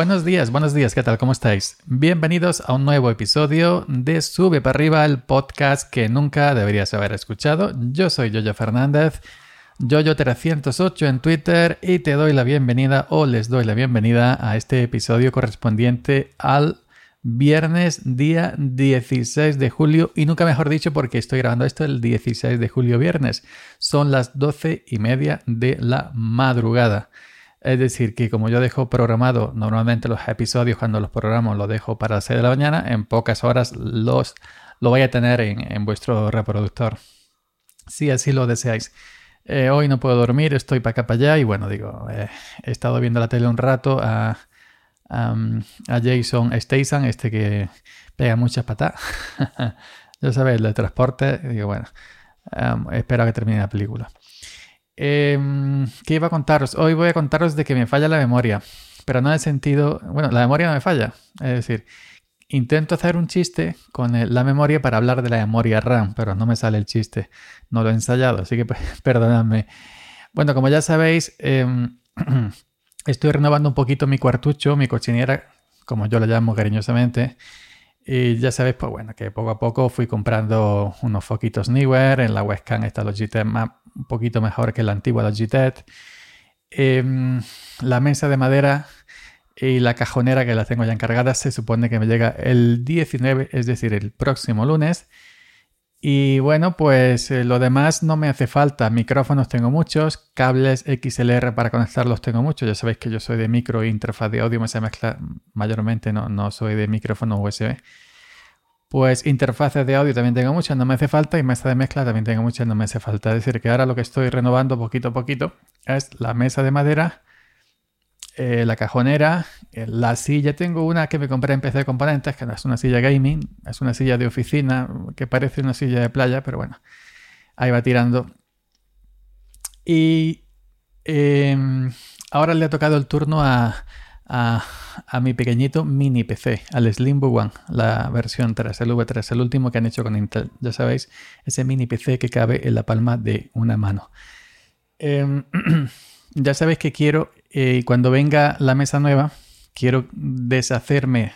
Buenos días, buenos días, ¿qué tal? ¿Cómo estáis? Bienvenidos a un nuevo episodio de Sube para arriba, el podcast que nunca deberías haber escuchado. Yo soy Yoyo Fernández, Yoyo308 en Twitter y te doy la bienvenida o les doy la bienvenida a este episodio correspondiente al viernes día 16 de julio y nunca mejor dicho porque estoy grabando esto el 16 de julio viernes. Son las 12 y media de la madrugada. Es decir, que como yo dejo programado normalmente los episodios cuando los programo los dejo para las 6 de la mañana, en pocas horas los lo voy a tener en, vuestro reproductor. Si así lo deseáis. Eh, hoy no puedo dormir, estoy para acá para allá y bueno, digo, eh, he estado viendo la tele un rato a, a, Jason Statham, este que pega muchas patas. ya sabéis, el de transporte. Digo, bueno, espero que termine la película. Em, ¿Qué iba a contaros? Hoy voy a contaros de que me falla la memoria, pero no en sentido, bueno, la memoria no me falla, es decir, intento hacer un chiste con la memoria para hablar de la memoria RAM, pero no me sale el chiste, no lo he ensayado, así que perdonadme. Bueno, como ya sabéis, em, estoy renovando un poquito mi cuartucho, mi cochinera, como yo la llamo cariñosamente. Y ya sabéis, pues bueno, que poco a poco fui comprando unos foquitos Newer. En la webcam está Logitech más, un poquito mejor que la antigua Logitech. Em, la mesa de madera y la cajonera que la tengo ya encargada se supone que me llega el 19, es decir, el próximo lunes. Y bueno, pues eh, lo demás no me hace falta. Micrófonos tengo muchos, cables XLR para conectarlos tengo muchos. Ya sabéis que yo soy de micro interfaz de audio, me se mezcla mayormente, no, no soy de micrófono USB. Pues interfaces de audio también tengo muchas, no me hace falta, y mesa de mezcla también tengo muchas, no me hace falta. Es decir, que ahora lo que estoy renovando poquito a poquito es la mesa de madera, eh, la cajonera, eh, la silla. Tengo una que me compré en PC de Componentes, que no es una silla gaming, es una silla de oficina que parece una silla de playa, pero bueno, ahí va tirando. Y em, ahora le ha tocado el turno a a, mi pequeñito mini PC, al Slimbo One, la versión 3, el V3, el último que han hecho con Intel. Ya sabéis, ese mini PC que cabe en la palma de una mano. Em, ya sabéis que quiero, eh, cuando venga la mesa nueva, quiero deshacerme,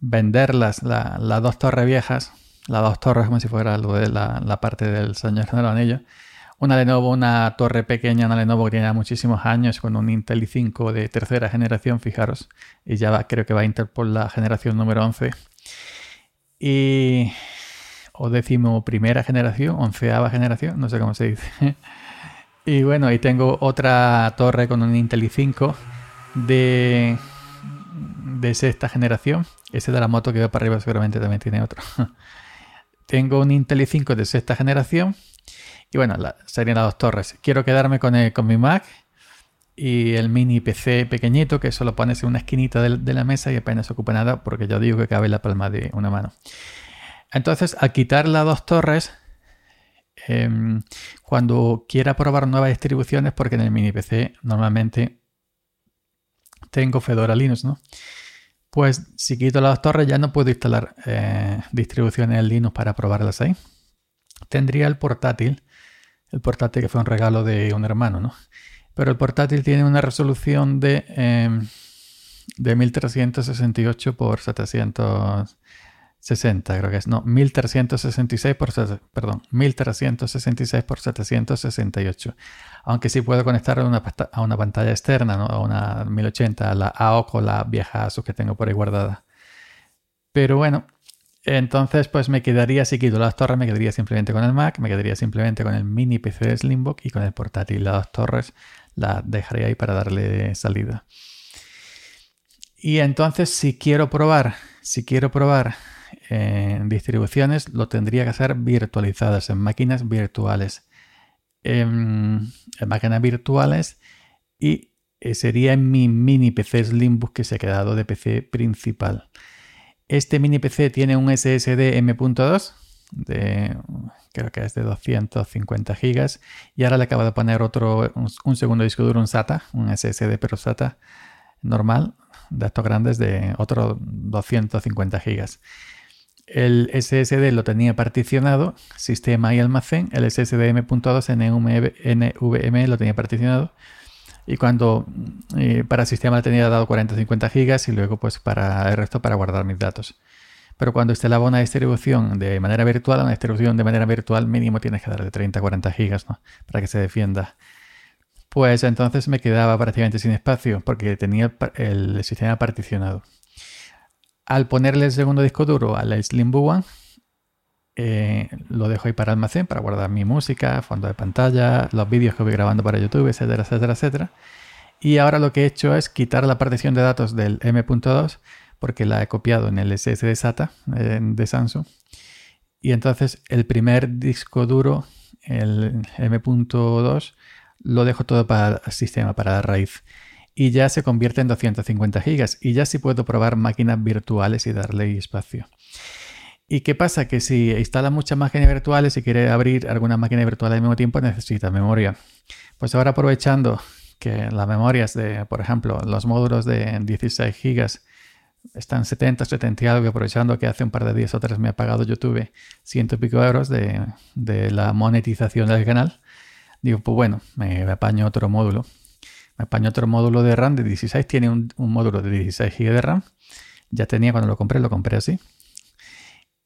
venderlas, las dos torres viejas, las dos torres como si fuera algo de la, la parte del Señor de los Anillos una Lenovo, una torre pequeña, una Lenovo que tiene muchísimos años con un Intel i5 de tercera generación, fijaros. Y ya va, creo que va a Intel por la generación número 11. Y... O décimo primera generación, onceava generación, no sé cómo se dice. y bueno, y tengo otra torre con un Intel i5 de, de sexta generación. Ese de la moto que va para arriba seguramente también tiene otro. tengo un Intel i5 de sexta generación y bueno, serían las dos torres. Quiero quedarme con, con mi Mac y el mini PC pequeñito que solo pones en una esquinita de, la mesa y apenas ocupa nada porque yo digo que cabe la palma de una mano. Entonces, al quitar las dos torres, em, cuando quiera probar nuevas distribuciones, porque en el mini PC normalmente tengo Fedora Linux, ¿no? Pues si quito las torres ya no puedo instalar eh, distribuciones en Linux para probarlas ahí. Tendría el portátil el portátil que fue un regalo de un hermano, ¿no? Pero el portátil tiene una resolución de, em, de 1368 por 760, creo que es. No, 1366 por, perdón, 1366 por 768. Aunque sí puedo conectar a una, a una pantalla externa, ¿no? A una 1080, a la AOC o la vieja ASUS que tengo por ahí guardada. Pero bueno, entonces, pues me quedaría, si quito las torres, me quedaría simplemente con el Mac, me quedaría simplemente con el mini PC de Slimbook y con el portátil. Las torres las dejaría ahí para darle salida. Y entonces, si quiero probar, si quiero probar en distribuciones, lo tendría que hacer virtualizadas, en máquinas virtuales. En, máquinas virtuales y sería en mi mini PC Slimbook que se ha quedado de PC principal. Este mini PC tiene un SSD M.2 de creo que es de 250 gigas y ahora le acabo de poner otro un, segundo disco duro un SATA un SSD pero SATA normal de estos grandes de otro 250 gigas el SSD lo tenía particionado sistema y almacén el SSD M.2 NVMe lo tenía particionado Y cuando eh, para sistema tenía dado 40-50 gigas y luego pues para el resto para guardar mis datos. Pero cuando instalaba una distribución de manera virtual, una distribución de manera virtual mínimo tienes que darle 30-40 gigas ¿no? para que se defienda. Pues entonces me quedaba prácticamente sin espacio porque tenía el sistema particionado. Al ponerle el segundo disco duro a la Slimbo One, eh, lo dejo ahí para almacén, para guardar mi música, fondo de pantalla, los vídeos que voy grabando para YouTube, etcétera, etcétera, etcétera. Y ahora lo que he hecho es quitar la partición de datos del M.2 porque la he copiado en el SSD SATA eh, de Samsung. Y entonces el primer disco duro, el M.2, lo dejo todo para el sistema, para la raíz. Y ya se convierte en 250 gigas. Y ya sí puedo probar máquinas virtuales y darle espacio. ¿Y qué pasa? Que si instala muchas máquinas virtuales y quiere abrir alguna máquina virtual al mismo tiempo, necesita memoria. Pues ahora aprovechando que las memorias de, por ejemplo, los módulos de 16 gigas están 70, 70 y algo, aprovechando que hace un par de días o tres me ha pagado YouTube ciento y pico euros de, la monetización del canal, digo, pues bueno, me apaño otro módulo. Me apaño otro módulo de RAM de 16, tiene un, un módulo de 16 GB de RAM. Ya tenía cuando lo compré, lo compré así.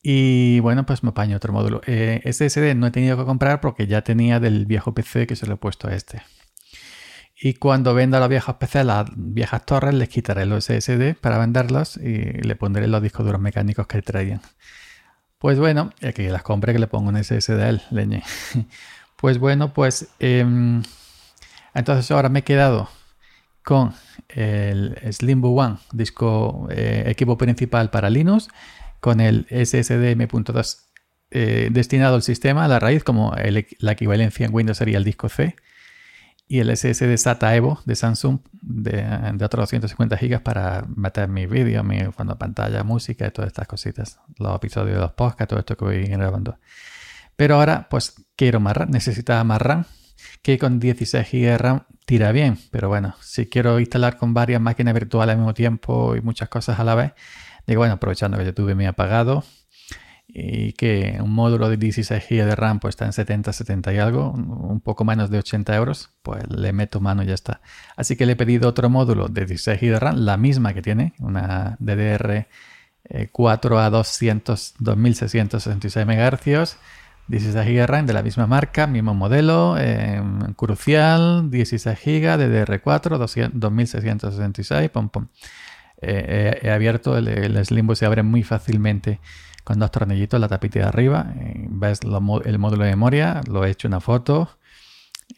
Y bueno, pues me apaño otro módulo. Eh, SSD no he tenido que comprar porque ya tenía del viejo PC que se lo he puesto a este. Y cuando venda los viejos PC, las viejas torres, les quitaré los SSD para venderlos y le pondré los discos duros mecánicos que traían. Pues bueno, el que las compre que le pongo un SSD a él, leñe. Pues bueno, pues em, entonces ahora me he quedado con el Slimbo One, disco eh, equipo principal para Linux con el SSD M.2 eh, destinado al sistema, a la raíz, como la equivalencia en Windows sería el disco C, y el SSD SATA Evo de Samsung de, otros 250 GB para meter mi vídeo, mi fondo de pantalla, música y todas estas cositas, los episodios de los podcasts, todo esto que voy grabando. Pero ahora, pues quiero más RAM, necesitaba más RAM, que con 16 GB de RAM tira bien, pero bueno, si quiero instalar con varias máquinas virtuales al mismo tiempo y muchas cosas a la vez, Digo, bueno, aprovechando que YouTube me ha pagado y que un módulo de 16 GB de RAM pues está en 70, 70 y algo, un poco menos de 80 euros, pues le meto mano y ya está. Así que le he pedido otro módulo de 16 GB de RAM, la misma que tiene, una DDR 4 a 200, 2666 MHz, 16 GB RAM de la misma marca, mismo modelo, em, crucial, 16 GB, DDR4, 2666, pom pom. He abierto, el, el, Slimbo se abre muy fácilmente con dos tornillitos, la tapita de arriba, ves el módulo de memoria, lo he hecho una foto,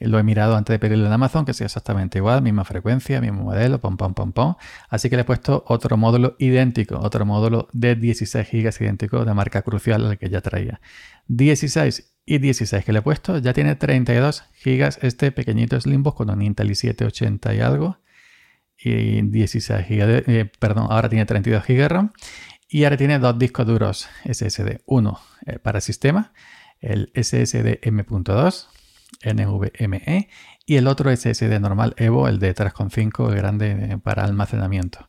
lo he mirado antes de pedirlo en Amazon, que sea exactamente igual, misma frecuencia, mismo modelo, pom, pom, pom, pom. Así que le he puesto otro módulo idéntico, otro módulo de 16 GB idéntico de marca crucial al que ya traía. 16 y 16 que le he puesto, ya tiene 32 GB este pequeñito Slimbo con un Intel i780 y algo y 16 GB, eh, perdón, ahora tiene 32 GB RAM y ahora tiene dos discos duros SSD, uno eh, para sistema, el SSD M.2 NVMe y el otro SSD normal Evo, el de 3.5, el grande eh, para almacenamiento.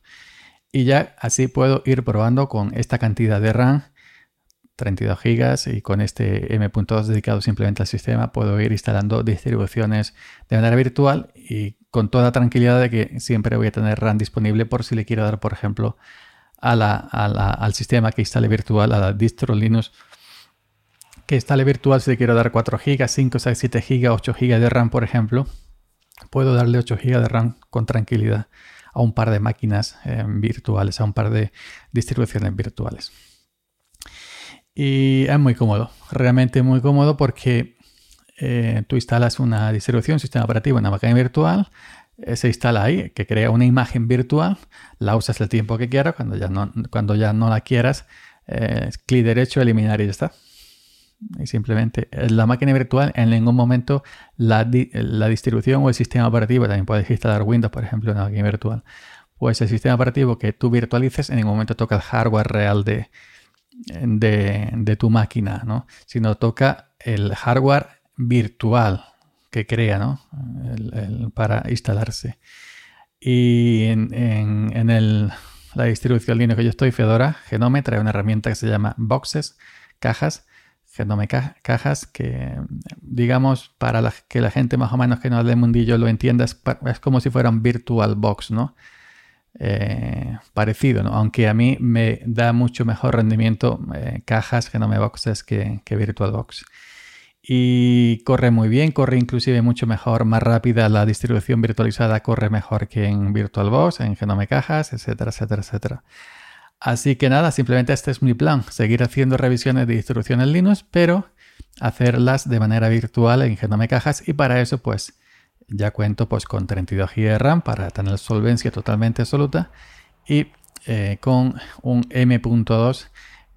Y ya así puedo ir probando con esta cantidad de RAM 32 GB y con este M.2 dedicado simplemente al sistema puedo ir instalando distribuciones de manera virtual y con toda tranquilidad de que siempre voy a tener RAM disponible por si le quiero dar, por ejemplo, al sistema que instale virtual, a la distro Linux que instale virtual si le quiero dar 4 GB, 5, 6, 7 GB, 8 GB de RAM, por ejemplo, puedo darle 8 GB de RAM con tranquilidad a un par de máquinas eh, virtuales, a un par de distribuciones virtuales. Y es muy cómodo, realmente muy cómodo porque eh, tú instalas una distribución, sistema operativo, una máquina virtual, eh, se instala ahí, que crea una imagen virtual, la usas el tiempo que quieras, cuando ya no, cuando ya no la quieras, eh, clic derecho, eliminar y ya está. Y simplemente la máquina virtual en ningún momento la, la, distribución o el sistema operativo, también puedes instalar Windows, por ejemplo, en una máquina virtual. Pues el sistema operativo que tú virtualices en ningún momento toca el hardware real de, de, tu máquina, ¿no? Sino toca el hardware virtual que crea, ¿no? para instalarse. Y en, el, la distribución Linux que yo estoy, Fedora, Genome, trae una herramienta que se llama Boxes, cajas, Genome Cajas, que digamos para que la gente más o menos que no del mundillo lo entienda, es, como si fuera un virtual box, ¿no? Eh, parecido, ¿no? Aunque a mí me da mucho mejor rendimiento eh, cajas Genome Boxes que, que VirtualBox. Y corre muy bien, corre inclusive mucho mejor, más rápida la distribución virtualizada, corre mejor que en VirtualBox, en Genome Cajas, etcétera, etcétera, etcétera. Así que nada, simplemente este es mi plan, seguir haciendo revisiones de distribuciones Linux, pero hacerlas de manera virtual en Genome Cajas y para eso pues ya cuento pues con 32 GB de RAM para tener solvencia totalmente absoluta y eh, con un M.2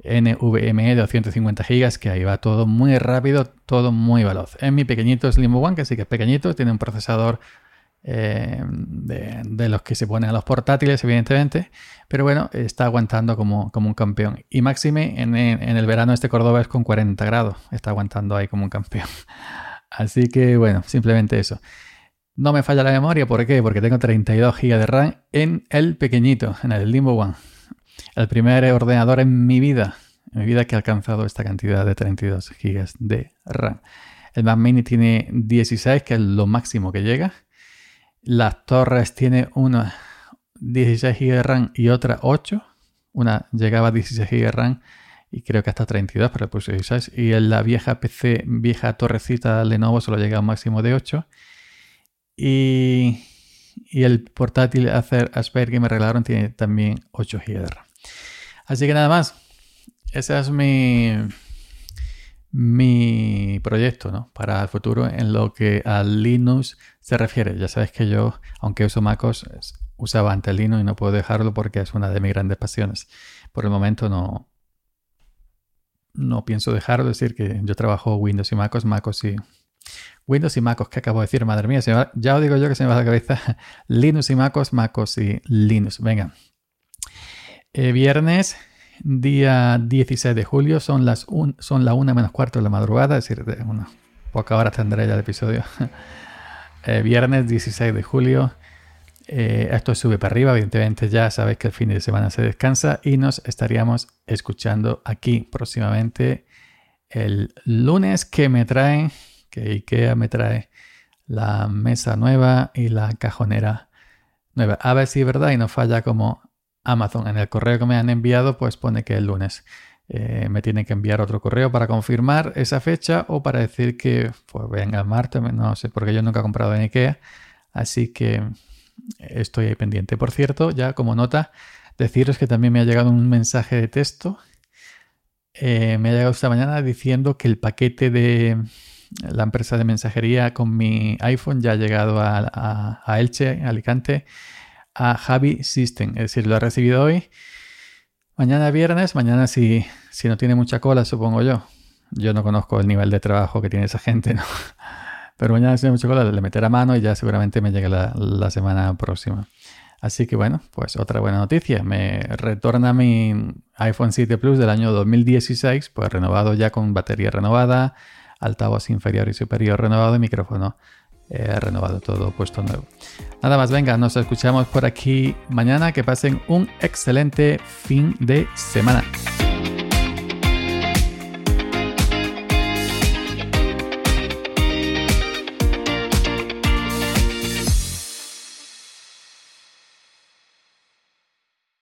NVMe de 250 GB que ahí va todo muy rápido, todo muy veloz. En mi pequeñito Slim One, que sí que es pequeñito, tiene un procesador eh, de, los que se ponen a los portátiles, evidentemente. Pero bueno, está aguantando como, como un campeón. Y máxime en, el verano este Córdoba es con 40 grados. Está aguantando ahí como un campeón. Así que bueno, simplemente eso. No me falla la memoria, ¿por qué? Porque tengo 32 GB de RAM en el pequeñito, en el Limbo One. El primer ordenador en mi vida, en mi vida que ha alcanzado esta cantidad de 32 GB de RAM. El Mac Mini tiene 16, que es lo máximo que llega. Las torres tiene una 16 GB de RAM y otra 8. Una llegaba a 16 GB de RAM y creo que hasta 32, pero puse 16. Y en la vieja PC, vieja torrecita Lenovo solo llega a un máximo de 8. Y, y el portátil Acer Aspire que me regalaron tiene también 8 GB de RAM. Así que nada más. Ese es mi, mi proyecto ¿no? para el futuro en lo que a Linux se refiere. Ya sabes que yo, aunque uso MacOS, usaba antes Linux y no puedo dejarlo porque es una de mis grandes pasiones. Por el momento no, no pienso dejarlo. Es decir, que yo trabajo Windows y MacOS, MacOS y Windows y MacOS, ¿qué acabo de decir? Madre mía, ya os digo yo que se me va la cabeza. Linux y MacOS, MacOS y Linux. Venga. Eh, viernes día 16 de julio, son las son la 1 menos cuarto de la madrugada, es decir, de una poca hora tendré ya el episodio. Eh, viernes 16 de julio, eh, esto sube para arriba, evidentemente ya sabéis que el fin de semana se descansa y nos estaríamos escuchando aquí próximamente el lunes que me trae, que IKEA me trae la mesa nueva y la cajonera nueva. A ver si es verdad y no falla como Amazon. En el correo que me han enviado, pues pone que el lunes. Eh, me tienen que enviar otro correo para confirmar esa fecha o para decir que pues venga el martes, no sé, porque yo nunca he comprado en IKEA, así que estoy ahí pendiente. Por cierto, ya como nota, deciros que también me ha llegado un mensaje de texto. Eh, me ha llegado esta mañana diciendo que el paquete de la empresa de mensajería con mi iPhone ya ha llegado a, a Elche, Alicante a Javi System. Es decir, lo he recibido hoy. Mañana viernes, mañana si, si no tiene mucha cola, supongo yo. Yo no conozco el nivel de trabajo que tiene esa gente, ¿no? Pero mañana si tiene mucha cola, le meteré a mano y ya seguramente me llegue la, la semana próxima. Así que bueno, pues otra buena noticia. Me retorna mi iPhone 7 Plus del año 2016, pues renovado ya con batería renovada, altavoz inferior y superior renovado y micrófono He renovado todo, puesto nuevo. Nada más, venga, nos escuchamos por aquí mañana. Que pasen un excelente fin de semana.